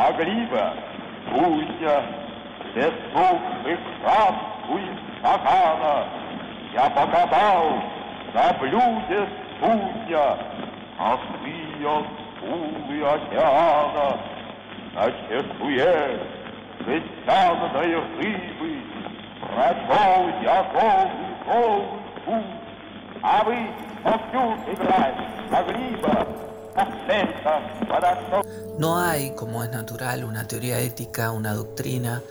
а грива гуся, Петух и краску из стакана. Я покатал на блюде судья, А ты ее стулы океана. На чешуе жестяной рыбы Прошел я голый, голый путь, А вы, Моксюк, играть на гриба, No hay, como es natural, una teoría ética, una doctrina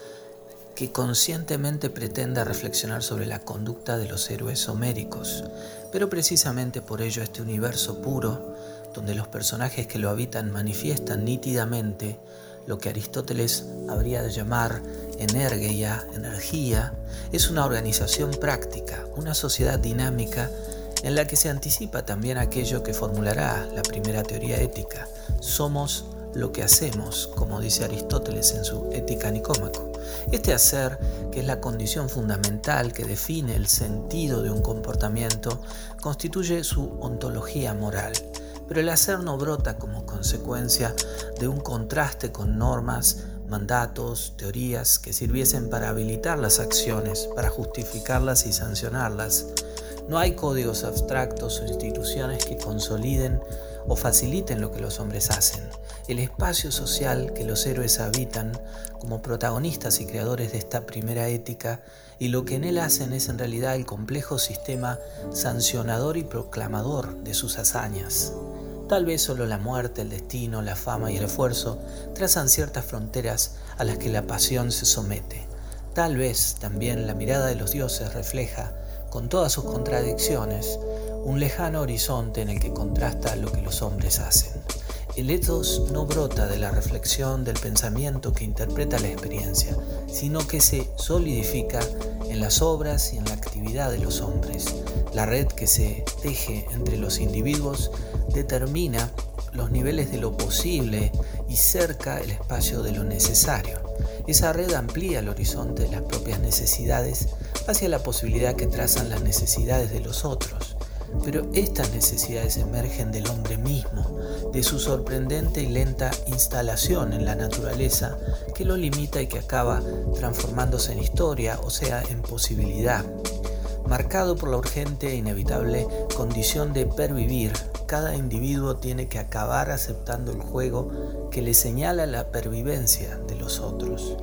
que conscientemente pretenda reflexionar sobre la conducta de los héroes homéricos, pero precisamente por ello este universo puro, donde los personajes que lo habitan manifiestan nítidamente lo que Aristóteles habría de llamar energía, energía, es una organización práctica, una sociedad dinámica en la que se anticipa también aquello que formulará la primera teoría ética. Somos lo que hacemos, como dice Aristóteles en su Ética Nicómaco. Este hacer, que es la condición fundamental que define el sentido de un comportamiento, constituye su ontología moral. Pero el hacer no brota como consecuencia de un contraste con normas, mandatos, teorías que sirviesen para habilitar las acciones, para justificarlas y sancionarlas. No hay códigos abstractos o instituciones que consoliden o faciliten lo que los hombres hacen. El espacio social que los héroes habitan como protagonistas y creadores de esta primera ética y lo que en él hacen es en realidad el complejo sistema sancionador y proclamador de sus hazañas. Tal vez solo la muerte, el destino, la fama y el esfuerzo trazan ciertas fronteras a las que la pasión se somete. Tal vez también la mirada de los dioses refleja con todas sus contradicciones, un lejano horizonte en el que contrasta lo que los hombres hacen. El ethos no brota de la reflexión del pensamiento que interpreta la experiencia, sino que se solidifica en las obras y en la actividad de los hombres. La red que se teje entre los individuos determina los niveles de lo posible y cerca el espacio de lo necesario. Esa red amplía el horizonte de las propias necesidades hacia la posibilidad que trazan las necesidades de los otros. Pero estas necesidades emergen del hombre mismo, de su sorprendente y lenta instalación en la naturaleza que lo limita y que acaba transformándose en historia, o sea, en posibilidad. Marcado por la urgente e inevitable condición de pervivir, cada individuo tiene que acabar aceptando el juego que le señala la pervivencia de los otros.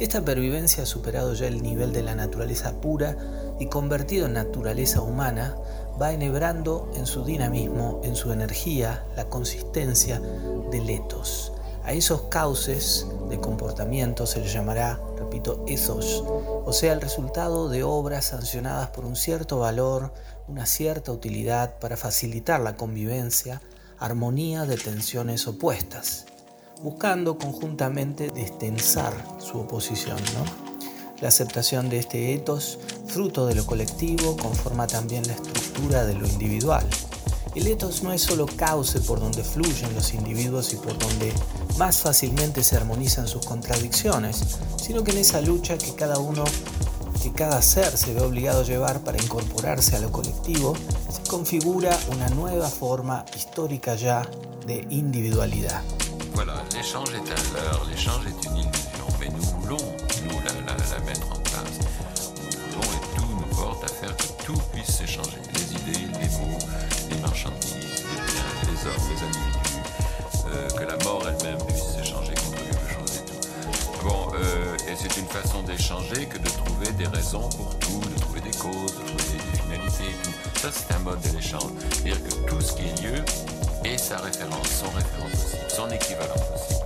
Esta pervivencia ha superado ya el nivel de la naturaleza pura y convertido en naturaleza humana, va enhebrando en su dinamismo, en su energía, la consistencia de letos. A esos cauces de comportamiento se les llamará, repito, esos, o sea, el resultado de obras sancionadas por un cierto valor, una cierta utilidad para facilitar la convivencia, armonía de tensiones opuestas buscando conjuntamente destensar su oposición. La aceptación de este etos, fruto de lo colectivo, conforma también la estructura de lo individual. El etos no es solo cauce por donde fluyen los individuos y por donde más fácilmente se armonizan sus contradicciones, sino que en esa lucha que cada uno, que cada ser se ve obligado a llevar para incorporarse a lo colectivo, se configura una nueva forma histórica ya de individualidad. Voilà, l'échange est un leurre, l'échange est une illusion, mais nous voulons, nous, la, mettre en place. Nous voulons et tout nous porte à faire que tout puisse s'échanger. Les idées, les mots, les marchandises, les biens, les hommes, les individus, euh, que la mort elle-même puisse s'échanger euh, et c'est une façon d'échanger que de trouver des raisons pour tout, de trouver des causes, de trouver des finalités et tout. Ça, c'est un mode de l'échange. C'est-à-dire que tout ce qui est lieu et sa référence, son référence possible, son équivalent possible.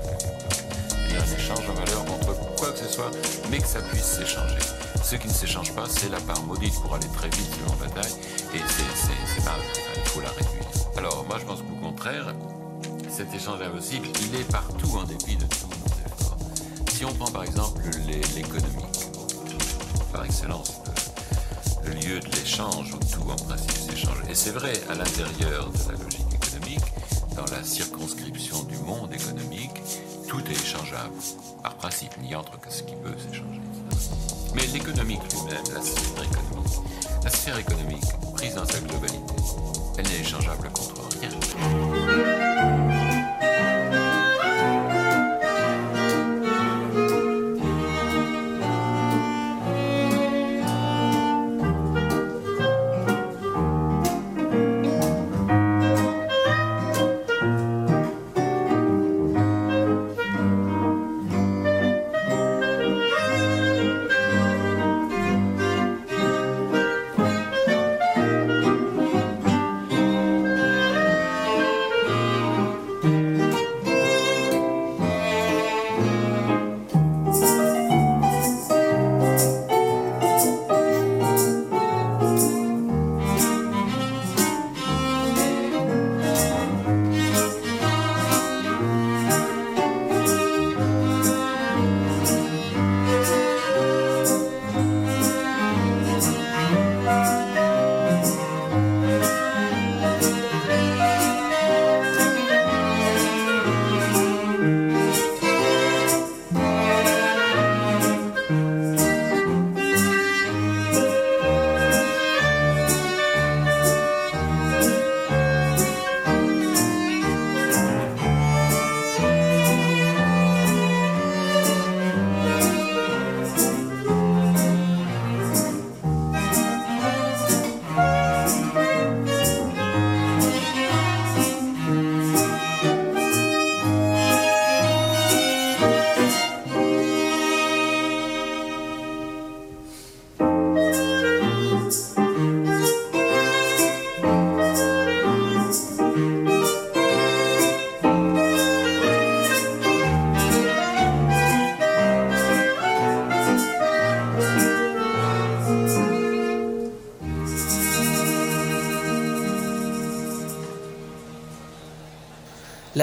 Il y a un échange en valeur contre quoi que ce soit, mais que ça puisse s'échanger. Ce qui ne s'échange pas, c'est la part maudite pour aller très vite selon bataille, et c'est mal, il faut la réduire. Alors moi je pense qu'au contraire, cet échange impossible, il est partout en dépit de. Si on prend par exemple l'économique, par excellence, le, le lieu de l'échange où tout en principe s'échange, et c'est vrai à l'intérieur de la logique dans la circonscription du monde économique, tout est échangeable. Par principe, il n'y entre que ce qui peut s'échanger. Mais l'économique lui-même, la sphère économique, la sphère économique, prise dans sa globalité, elle n'est échangeable contre rien.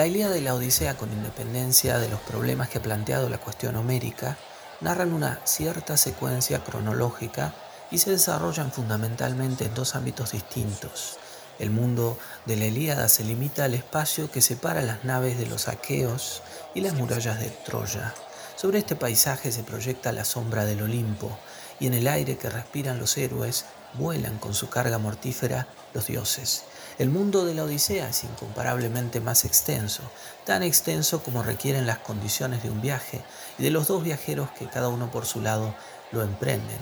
La Ilíada y la Odisea, con independencia de los problemas que ha planteado la cuestión homérica, narran una cierta secuencia cronológica y se desarrollan fundamentalmente en dos ámbitos distintos. El mundo de la Ilíada se limita al espacio que separa las naves de los aqueos y las murallas de Troya. Sobre este paisaje se proyecta la sombra del Olimpo, y en el aire que respiran los héroes vuelan con su carga mortífera los dioses. El mundo de la Odisea es incomparablemente más extenso, tan extenso como requieren las condiciones de un viaje y de los dos viajeros que cada uno por su lado lo emprenden,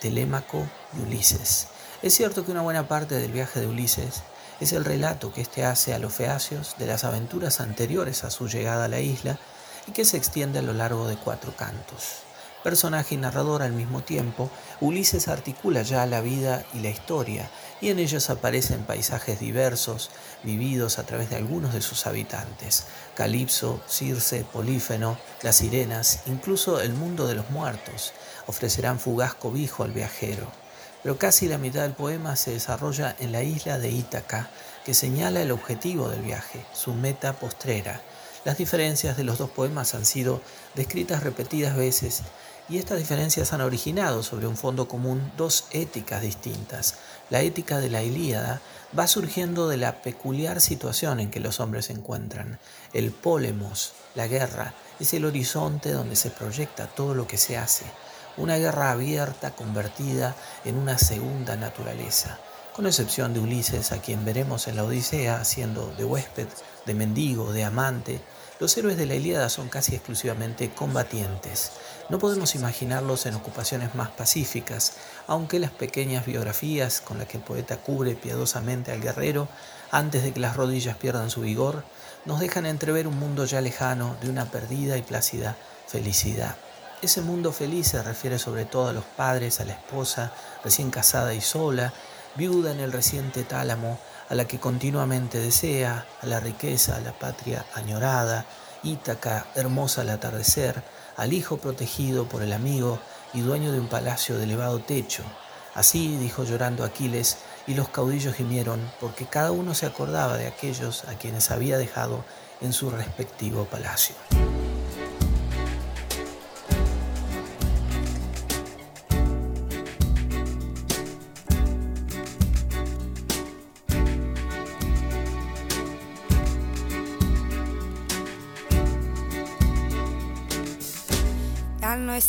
Telémaco y Ulises. Es cierto que una buena parte del viaje de Ulises es el relato que éste hace a los feacios de las aventuras anteriores a su llegada a la isla y que se extiende a lo largo de cuatro cantos personaje y narrador al mismo tiempo, Ulises articula ya la vida y la historia, y en ellos aparecen paisajes diversos, vividos a través de algunos de sus habitantes, Calipso, Circe, Polífeno, las sirenas, incluso el mundo de los muertos, ofrecerán fugaz cobijo al viajero. Pero casi la mitad del poema se desarrolla en la isla de Ítaca, que señala el objetivo del viaje, su meta postrera. Las diferencias de los dos poemas han sido descritas repetidas veces y estas diferencias han originado sobre un fondo común dos éticas distintas. La ética de la Ilíada va surgiendo de la peculiar situación en que los hombres se encuentran. El pólemos, la guerra, es el horizonte donde se proyecta todo lo que se hace. Una guerra abierta convertida en una segunda naturaleza. Con excepción de Ulises, a quien veremos en la Odisea haciendo de huésped, de mendigo, de amante, los héroes de la Ilíada son casi exclusivamente combatientes. No podemos imaginarlos en ocupaciones más pacíficas, aunque las pequeñas biografías con las que el poeta cubre piadosamente al guerrero antes de que las rodillas pierdan su vigor, nos dejan entrever un mundo ya lejano de una perdida y plácida felicidad. Ese mundo feliz se refiere sobre todo a los padres, a la esposa, recién casada y sola, viuda en el reciente tálamo, a la que continuamente desea, a la riqueza, a la patria añorada, Ítaca, hermosa al atardecer, al hijo protegido por el amigo y dueño de un palacio de elevado techo. Así dijo llorando Aquiles, y los caudillos gimieron, porque cada uno se acordaba de aquellos a quienes había dejado en su respectivo palacio.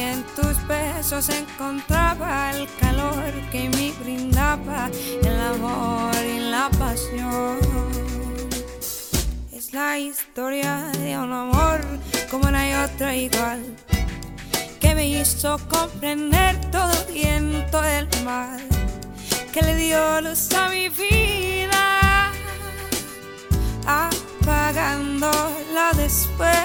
en tus besos encontraba el calor que me brindaba el amor y la pasión. Es la historia de un amor como no hay otro igual, que me hizo comprender todo el viento del mal, que le dio luz a mi vida, apagándola después.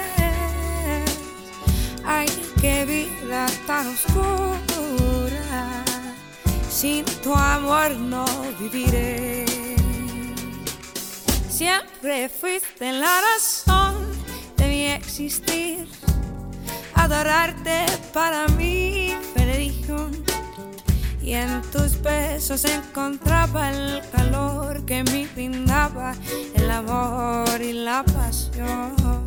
Ay, qué vida tan oscura, sin tu amor no viviré. Siempre fuiste la razón de mi existir, adorarte para mí, Federico. Y en tus besos encontraba el calor que me brindaba el amor y la pasión.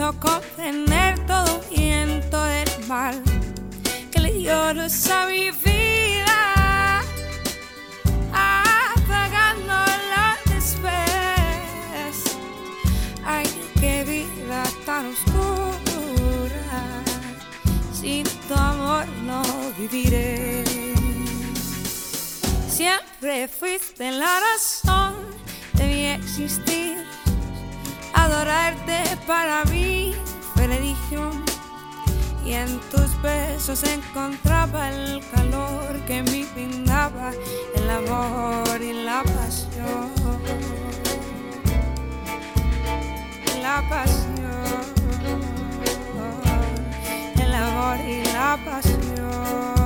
Hizo comprender todo viento del mal, que le dio luz a mi vida, apagando la después. Ay, qué vida tan oscura, sin tu amor no viviré. Siempre fuiste la razón de mi existir. Adorarte para mí fue religión. Y en tus besos encontraba el calor que me brindaba el amor y la pasión. La pasión. El amor y la pasión.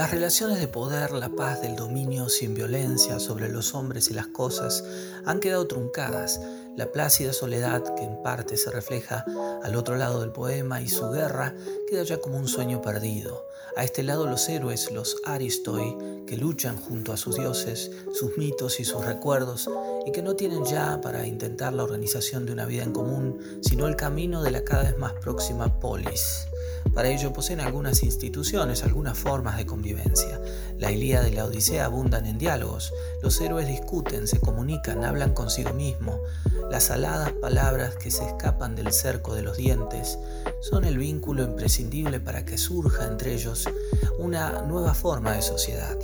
Las relaciones de poder, la paz del dominio sin violencia sobre los hombres y las cosas han quedado truncadas. La plácida soledad, que en parte se refleja al otro lado del poema, y su guerra queda ya como un sueño perdido. A este lado los héroes, los Aristoi, que luchan junto a sus dioses, sus mitos y sus recuerdos, y que no tienen ya para intentar la organización de una vida en común, sino el camino de la cada vez más próxima polis. Para ello poseen algunas instituciones, algunas formas de convivencia. La Ilíada y la Odisea abundan en diálogos. Los héroes discuten, se comunican, hablan consigo mismo. Las aladas palabras que se escapan del cerco de los dientes son el vínculo imprescindible para que surja entre ellos una nueva forma de sociedad.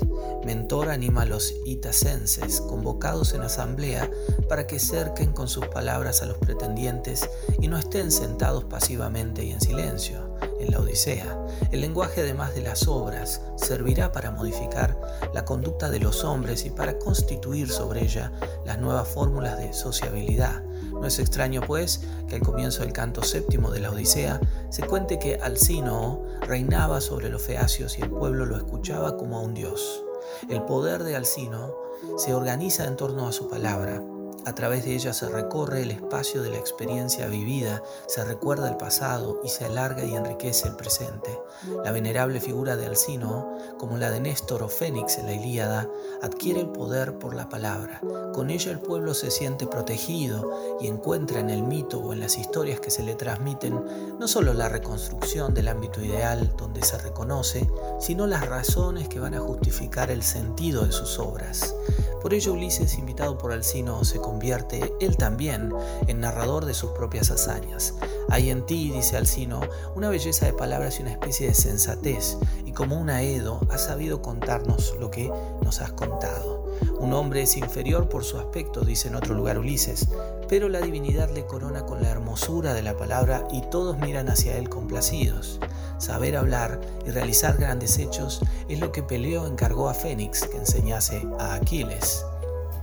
Mentor anima a los itacenses, convocados en asamblea, para que cerquen con sus palabras a los pretendientes y no estén sentados pasivamente y en silencio en la Odisea. El lenguaje, además de las obras, servirá para modificar la conducta de los hombres y para constituir sobre ella las nuevas fórmulas de sociabilidad. No es extraño, pues, que al comienzo del canto séptimo de la Odisea se cuente que Alcino reinaba sobre los feacios y el pueblo lo escuchaba como a un dios. El poder de Alcino se organiza en torno a su palabra, a través de ella se recorre el espacio de la experiencia vivida, se recuerda el pasado y se alarga y enriquece el presente. La venerable figura de Alcino, como la de Néstor o Fénix en la Ilíada, adquiere el poder por la palabra. Con ella el pueblo se siente protegido y encuentra en el mito o en las historias que se le transmiten no solo la reconstrucción del ámbito ideal donde se reconoce, sino las razones que van a justificar el sentido de sus obras. Por ello Ulises, invitado por Alcino, se convierte él también en narrador de sus propias hazañas. Hay en ti, dice Alcino, una belleza de palabras y una especie de sensatez, y como un aedo has sabido contarnos lo que nos has contado. Un hombre es inferior por su aspecto, dice en otro lugar Ulises, pero la divinidad le corona con la hermosura de la palabra y todos miran hacia él complacidos. Saber hablar y realizar grandes hechos es lo que Peleo encargó a Fénix que enseñase a Aquiles.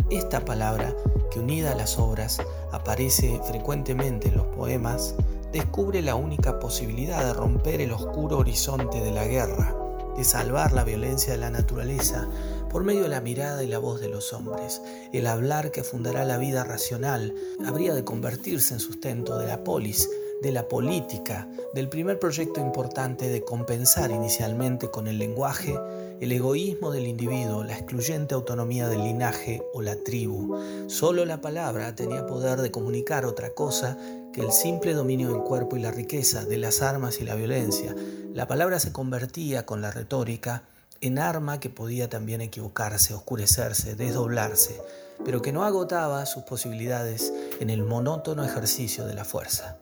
Esta palabra, que unida a las obras aparece frecuentemente en los poemas, descubre la única posibilidad de romper el oscuro horizonte de la guerra, de salvar la violencia de la naturaleza por medio de la mirada y la voz de los hombres. El hablar que fundará la vida racional habría de convertirse en sustento de la polis, de la política, del primer proyecto importante de compensar inicialmente con el lenguaje el egoísmo del individuo, la excluyente autonomía del linaje o la tribu. Solo la palabra tenía poder de comunicar otra cosa que el simple dominio del cuerpo y la riqueza, de las armas y la violencia. La palabra se convertía con la retórica en arma que podía también equivocarse, oscurecerse, desdoblarse, pero que no agotaba sus posibilidades en el monótono ejercicio de la fuerza.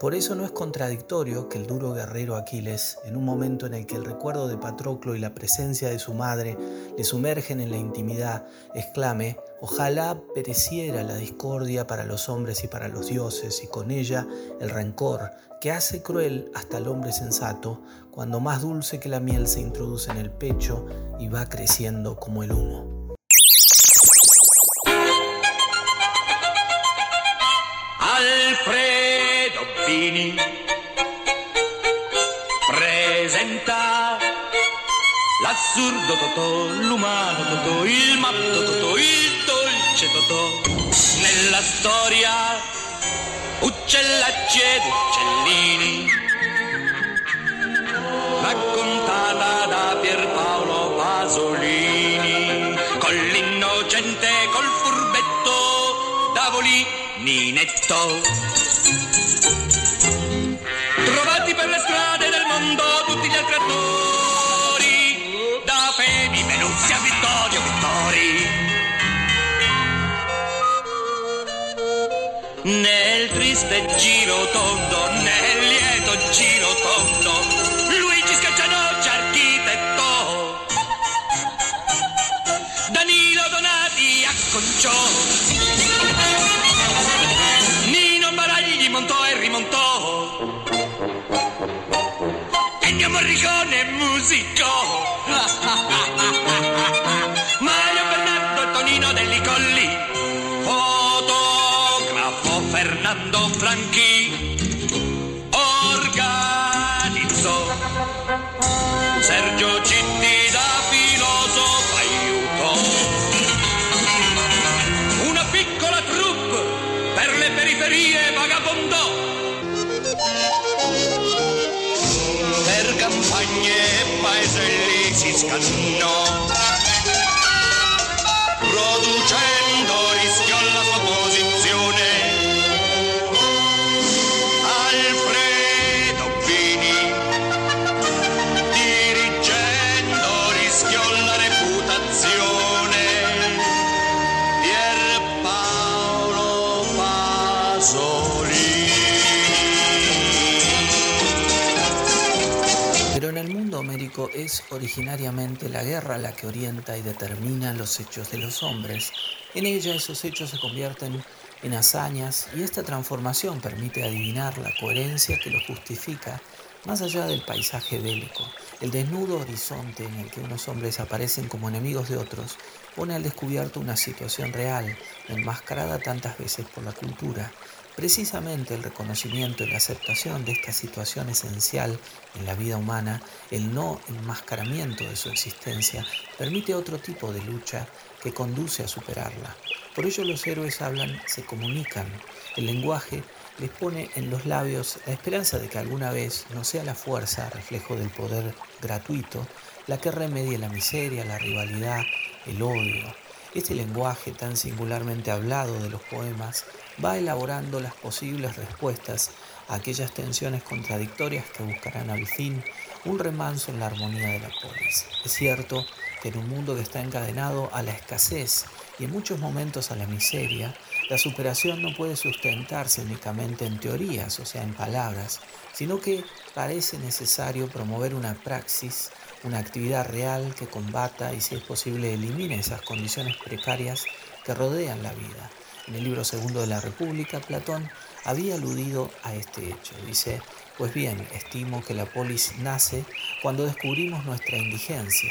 Por eso no es contradictorio que el duro guerrero Aquiles, en un momento en el que el recuerdo de Patroclo y la presencia de su madre le sumergen en la intimidad, exclame, ojalá pereciera la discordia para los hombres y para los dioses, y con ella el rencor, que hace cruel hasta el hombre sensato, cuando más dulce que la miel se introduce en el pecho y va creciendo como el humo. Bambini presenta l'assurdo Totò, l'umano Totò, il matto Totò, il dolce Totò. Nella storia uccellacci ed uccellini raccontata da Pierpaolo Pasolini, con l'innocente, col furbetto, Davoli, Ninetto. Triste giro tondo, nel lieto giro tondo, vagabondò. Per campagne e paeselli si scannò, producendo es originariamente la guerra la que orienta y determina los hechos de los hombres. En ella esos hechos se convierten en hazañas y esta transformación permite adivinar la coherencia que los justifica más allá del paisaje bélico. El desnudo horizonte en el que unos hombres aparecen como enemigos de otros pone al descubierto una situación real, enmascarada tantas veces por la cultura. Precisamente el reconocimiento y la aceptación de esta situación esencial en la vida humana, el no enmascaramiento de su existencia, permite otro tipo de lucha que conduce a superarla. Por ello los héroes hablan, se comunican. El lenguaje les pone en los labios la esperanza de que alguna vez no sea la fuerza, reflejo del poder gratuito, la que remedie la miseria, la rivalidad, el odio. Este lenguaje tan singularmente hablado de los poemas va elaborando las posibles respuestas a aquellas tensiones contradictorias que buscarán al fin un remanso en la armonía de la polis. Es cierto que en un mundo que está encadenado a la escasez y en muchos momentos a la miseria, la superación no puede sustentarse únicamente en teorías, o sea, en palabras, sino que parece necesario promover una praxis, una actividad real que combata y si es posible elimine esas condiciones precarias que rodean la vida. En el libro segundo de la República, Platón había aludido a este hecho. Dice, pues bien, estimo que la polis nace cuando descubrimos nuestra indigencia.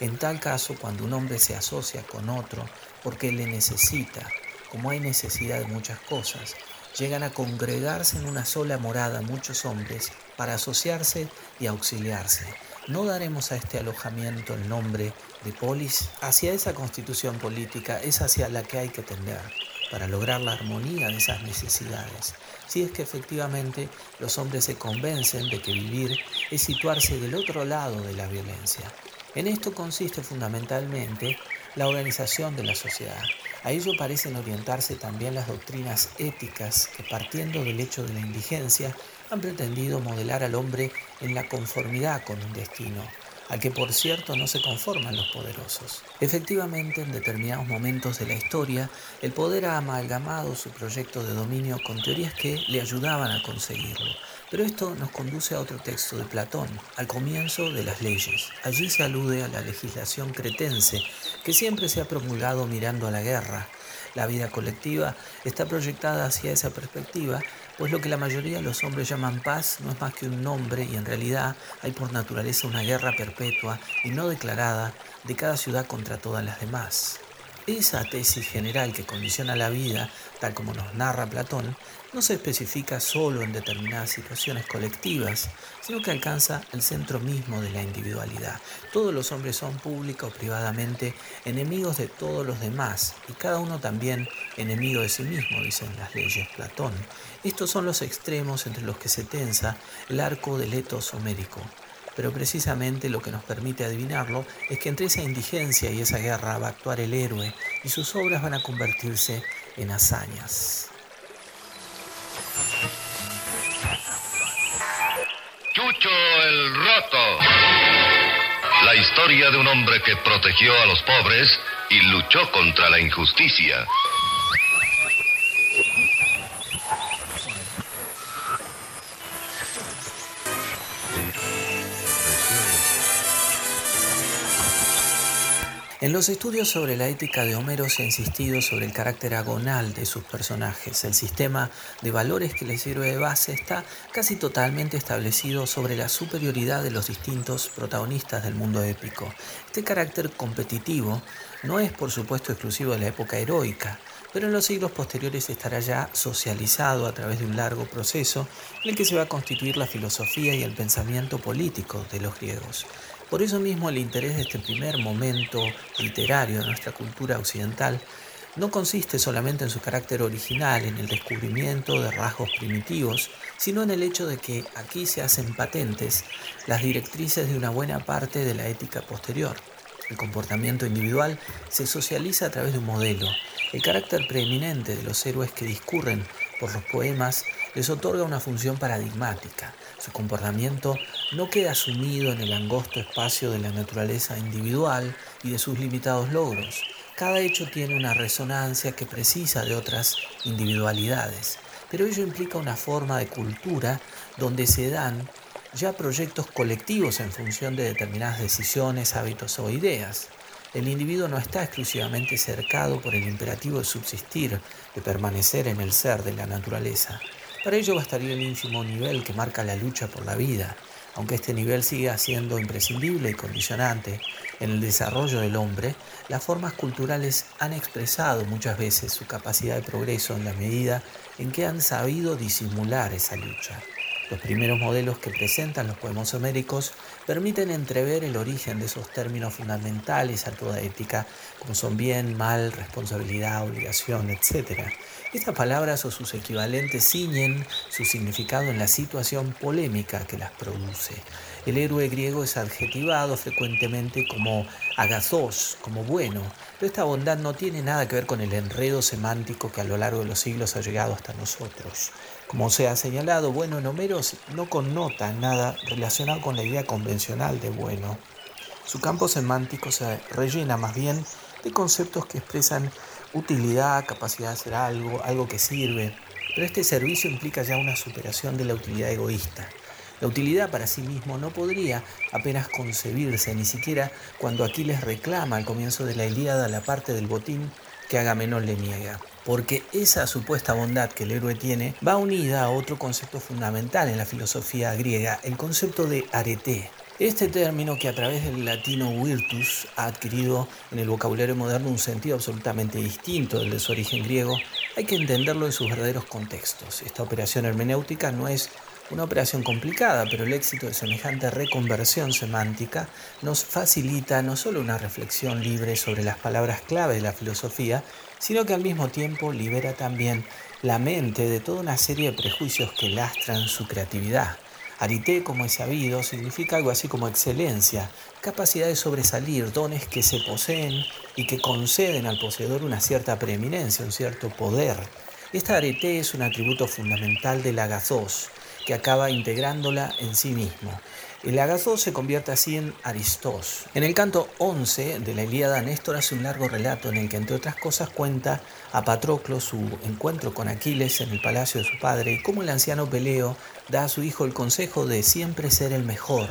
En tal caso, cuando un hombre se asocia con otro porque le necesita, como hay necesidad de muchas cosas, llegan a congregarse en una sola morada muchos hombres para asociarse y auxiliarse. ¿No daremos a este alojamiento el nombre de polis? Hacia esa constitución política es hacia la que hay que tender para lograr la armonía de esas necesidades. Si es que efectivamente los hombres se convencen de que vivir es situarse del otro lado de la violencia. En esto consiste fundamentalmente la organización de la sociedad. A ello parecen orientarse también las doctrinas éticas que partiendo del hecho de la indigencia han pretendido modelar al hombre en la conformidad con un destino, al que por cierto no se conforman los poderosos. Efectivamente, en determinados momentos de la historia, el poder ha amalgamado su proyecto de dominio con teorías que le ayudaban a conseguirlo. Pero esto nos conduce a otro texto de Platón, al comienzo de las leyes. Allí se alude a la legislación cretense, que siempre se ha promulgado mirando a la guerra. La vida colectiva está proyectada hacia esa perspectiva, pues lo que la mayoría de los hombres llaman paz no es más que un nombre y en realidad hay por naturaleza una guerra perpetua y no declarada de cada ciudad contra todas las demás. Esa tesis general que condiciona la vida, tal como nos narra Platón, no se especifica solo en determinadas situaciones colectivas, sino que alcanza el centro mismo de la individualidad. Todos los hombres son pública o privadamente enemigos de todos los demás y cada uno también enemigo de sí mismo, dicen las leyes Platón. Estos son los extremos entre los que se tensa el arco del etos homérico. pero precisamente lo que nos permite adivinarlo es que entre esa indigencia y esa guerra va a actuar el héroe y sus obras van a convertirse en hazañas. Chucho el Roto. La historia de un hombre que protegió a los pobres y luchó contra la injusticia. En los estudios sobre la ética de Homero se ha insistido sobre el carácter agonal de sus personajes. El sistema de valores que les sirve de base está casi totalmente establecido sobre la superioridad de los distintos protagonistas del mundo épico. Este carácter competitivo no es por supuesto exclusivo de la época heroica, pero en los siglos posteriores estará ya socializado a través de un largo proceso en el que se va a constituir la filosofía y el pensamiento político de los griegos. Por eso mismo el interés de este primer momento literario de nuestra cultura occidental no consiste solamente en su carácter original, en el descubrimiento de rasgos primitivos, sino en el hecho de que aquí se hacen patentes las directrices de una buena parte de la ética posterior. El comportamiento individual se socializa a través de un modelo. El carácter preeminente de los héroes que discurren por los poemas les otorga una función paradigmática. Su comportamiento no queda sumido en el angosto espacio de la naturaleza individual y de sus limitados logros. Cada hecho tiene una resonancia que precisa de otras individualidades, pero ello implica una forma de cultura donde se dan ya proyectos colectivos en función de determinadas decisiones, hábitos o ideas. El individuo no está exclusivamente cercado por el imperativo de subsistir, de permanecer en el ser de la naturaleza. Para ello bastaría el ínfimo nivel que marca la lucha por la vida, aunque este nivel siga siendo imprescindible y condicionante en el desarrollo del hombre, las formas culturales han expresado muchas veces su capacidad de progreso en la medida en que han sabido disimular esa lucha. Los primeros modelos que presentan los poemas homéricos permiten entrever el origen de esos términos fundamentales a toda ética, como son bien, mal, responsabilidad, obligación, etc. Estas palabras o sus equivalentes ciñen su significado en la situación polémica que las produce. El héroe griego es adjetivado frecuentemente como agazos, como bueno, pero esta bondad no tiene nada que ver con el enredo semántico que a lo largo de los siglos ha llegado hasta nosotros. Como se ha señalado, bueno en Homero no connota nada relacionado con la idea convencional de bueno. Su campo semántico se rellena más bien de conceptos que expresan utilidad, capacidad de hacer algo, algo que sirve, pero este servicio implica ya una superación de la utilidad egoísta. La utilidad para sí mismo no podría apenas concebirse, ni siquiera cuando Aquiles reclama al comienzo de la Ilíada la parte del botín que Agamenón le niega. Porque esa supuesta bondad que el héroe tiene va unida a otro concepto fundamental en la filosofía griega, el concepto de arete, este término, que a través del latino virtus ha adquirido en el vocabulario moderno un sentido absolutamente distinto del de su origen griego, hay que entenderlo en sus verdaderos contextos. Esta operación hermenéutica no es una operación complicada, pero el éxito de semejante reconversión semántica nos facilita no solo una reflexión libre sobre las palabras clave de la filosofía, sino que al mismo tiempo libera también la mente de toda una serie de prejuicios que lastran su creatividad. Arité, como es sabido, significa algo así como excelencia, capacidad de sobresalir, dones que se poseen y que conceden al poseedor una cierta preeminencia, un cierto poder. Esta arete es un atributo fundamental del agazos, que acaba integrándola en sí mismo. El agazos se convierte así en Aristos. En el canto 11 de la Ilíada, Néstor hace un largo relato en el que, entre otras cosas, cuenta a Patroclo su encuentro con Aquiles en el palacio de su padre y cómo el anciano Peleo da a su hijo el consejo de siempre ser el mejor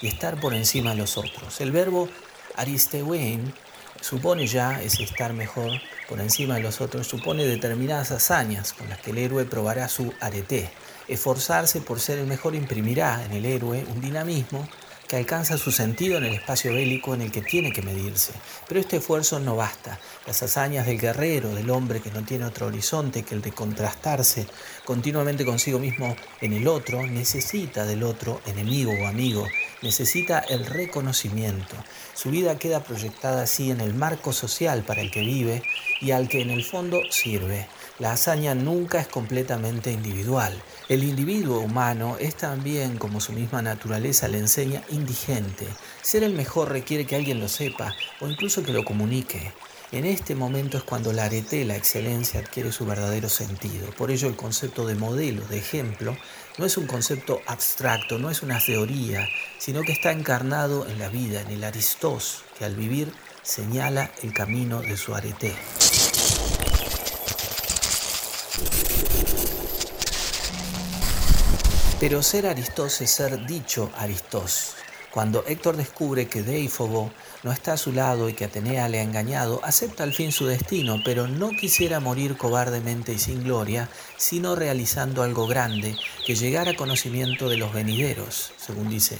y estar por encima de los otros. El verbo aristewein supone ya ese estar mejor por encima de los otros, supone determinadas hazañas con las que el héroe probará su arete. Esforzarse por ser el mejor imprimirá en el héroe un dinamismo que alcanza su sentido en el espacio bélico en el que tiene que medirse. Pero este esfuerzo no basta. Las hazañas del guerrero, del hombre que no tiene otro horizonte que el de contrastarse continuamente consigo mismo en el otro, necesita del otro, enemigo o amigo, necesita el reconocimiento. Su vida queda proyectada así en el marco social para el que vive y al que en el fondo sirve. La hazaña nunca es completamente individual. El individuo humano es también, como su misma naturaleza le enseña, indigente. Ser el mejor requiere que alguien lo sepa o incluso que lo comunique. En este momento es cuando la arete, la excelencia, adquiere su verdadero sentido. Por ello el concepto de modelo, de ejemplo, no es un concepto abstracto, no es una teoría, sino que está encarnado en la vida, en el Aristós, que al vivir señala el camino de su arete. Pero ser Aristós es ser dicho Aristós. Cuando Héctor descubre que Deifobo no está a su lado y que Atenea le ha engañado, acepta al fin su destino, pero no quisiera morir cobardemente y sin gloria, sino realizando algo grande que llegara a conocimiento de los venideros, según dice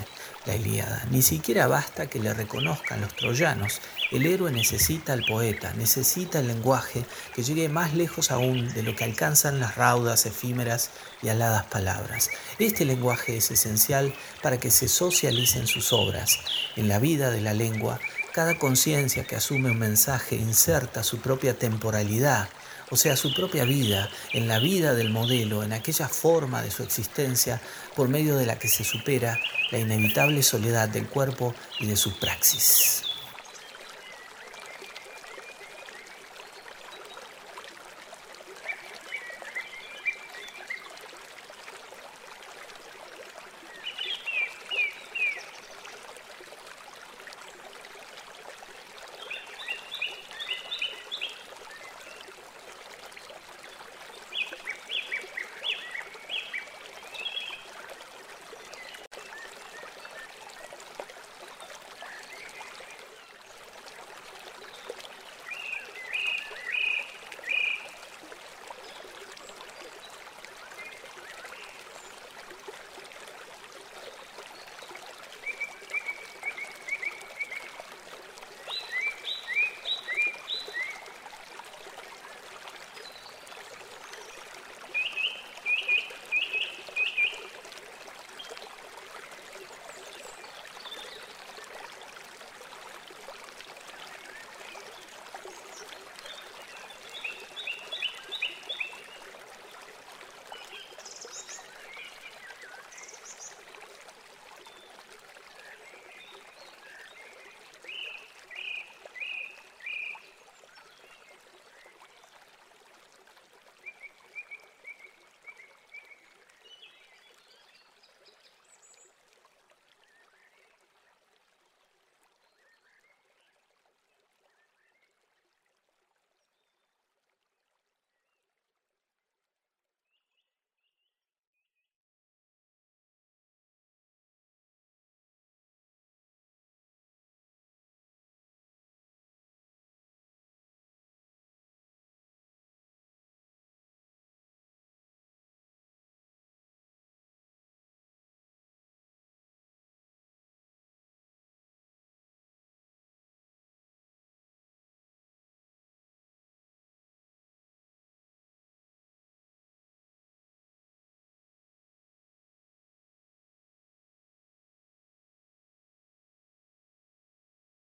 la Ilíada. Ni siquiera basta que le reconozcan los troyanos. El héroe necesita al poeta, necesita el lenguaje que llegue más lejos aún de lo que alcanzan las raudas, efímeras y aladas palabras. Este lenguaje es esencial para que se socialicen sus obras. En la vida de la lengua, cada conciencia que asume un mensaje inserta su propia temporalidad, o sea, su propia vida, en la vida del modelo, en aquella forma de su existencia por medio de la que se supera la inevitable soledad del cuerpo y de su praxis.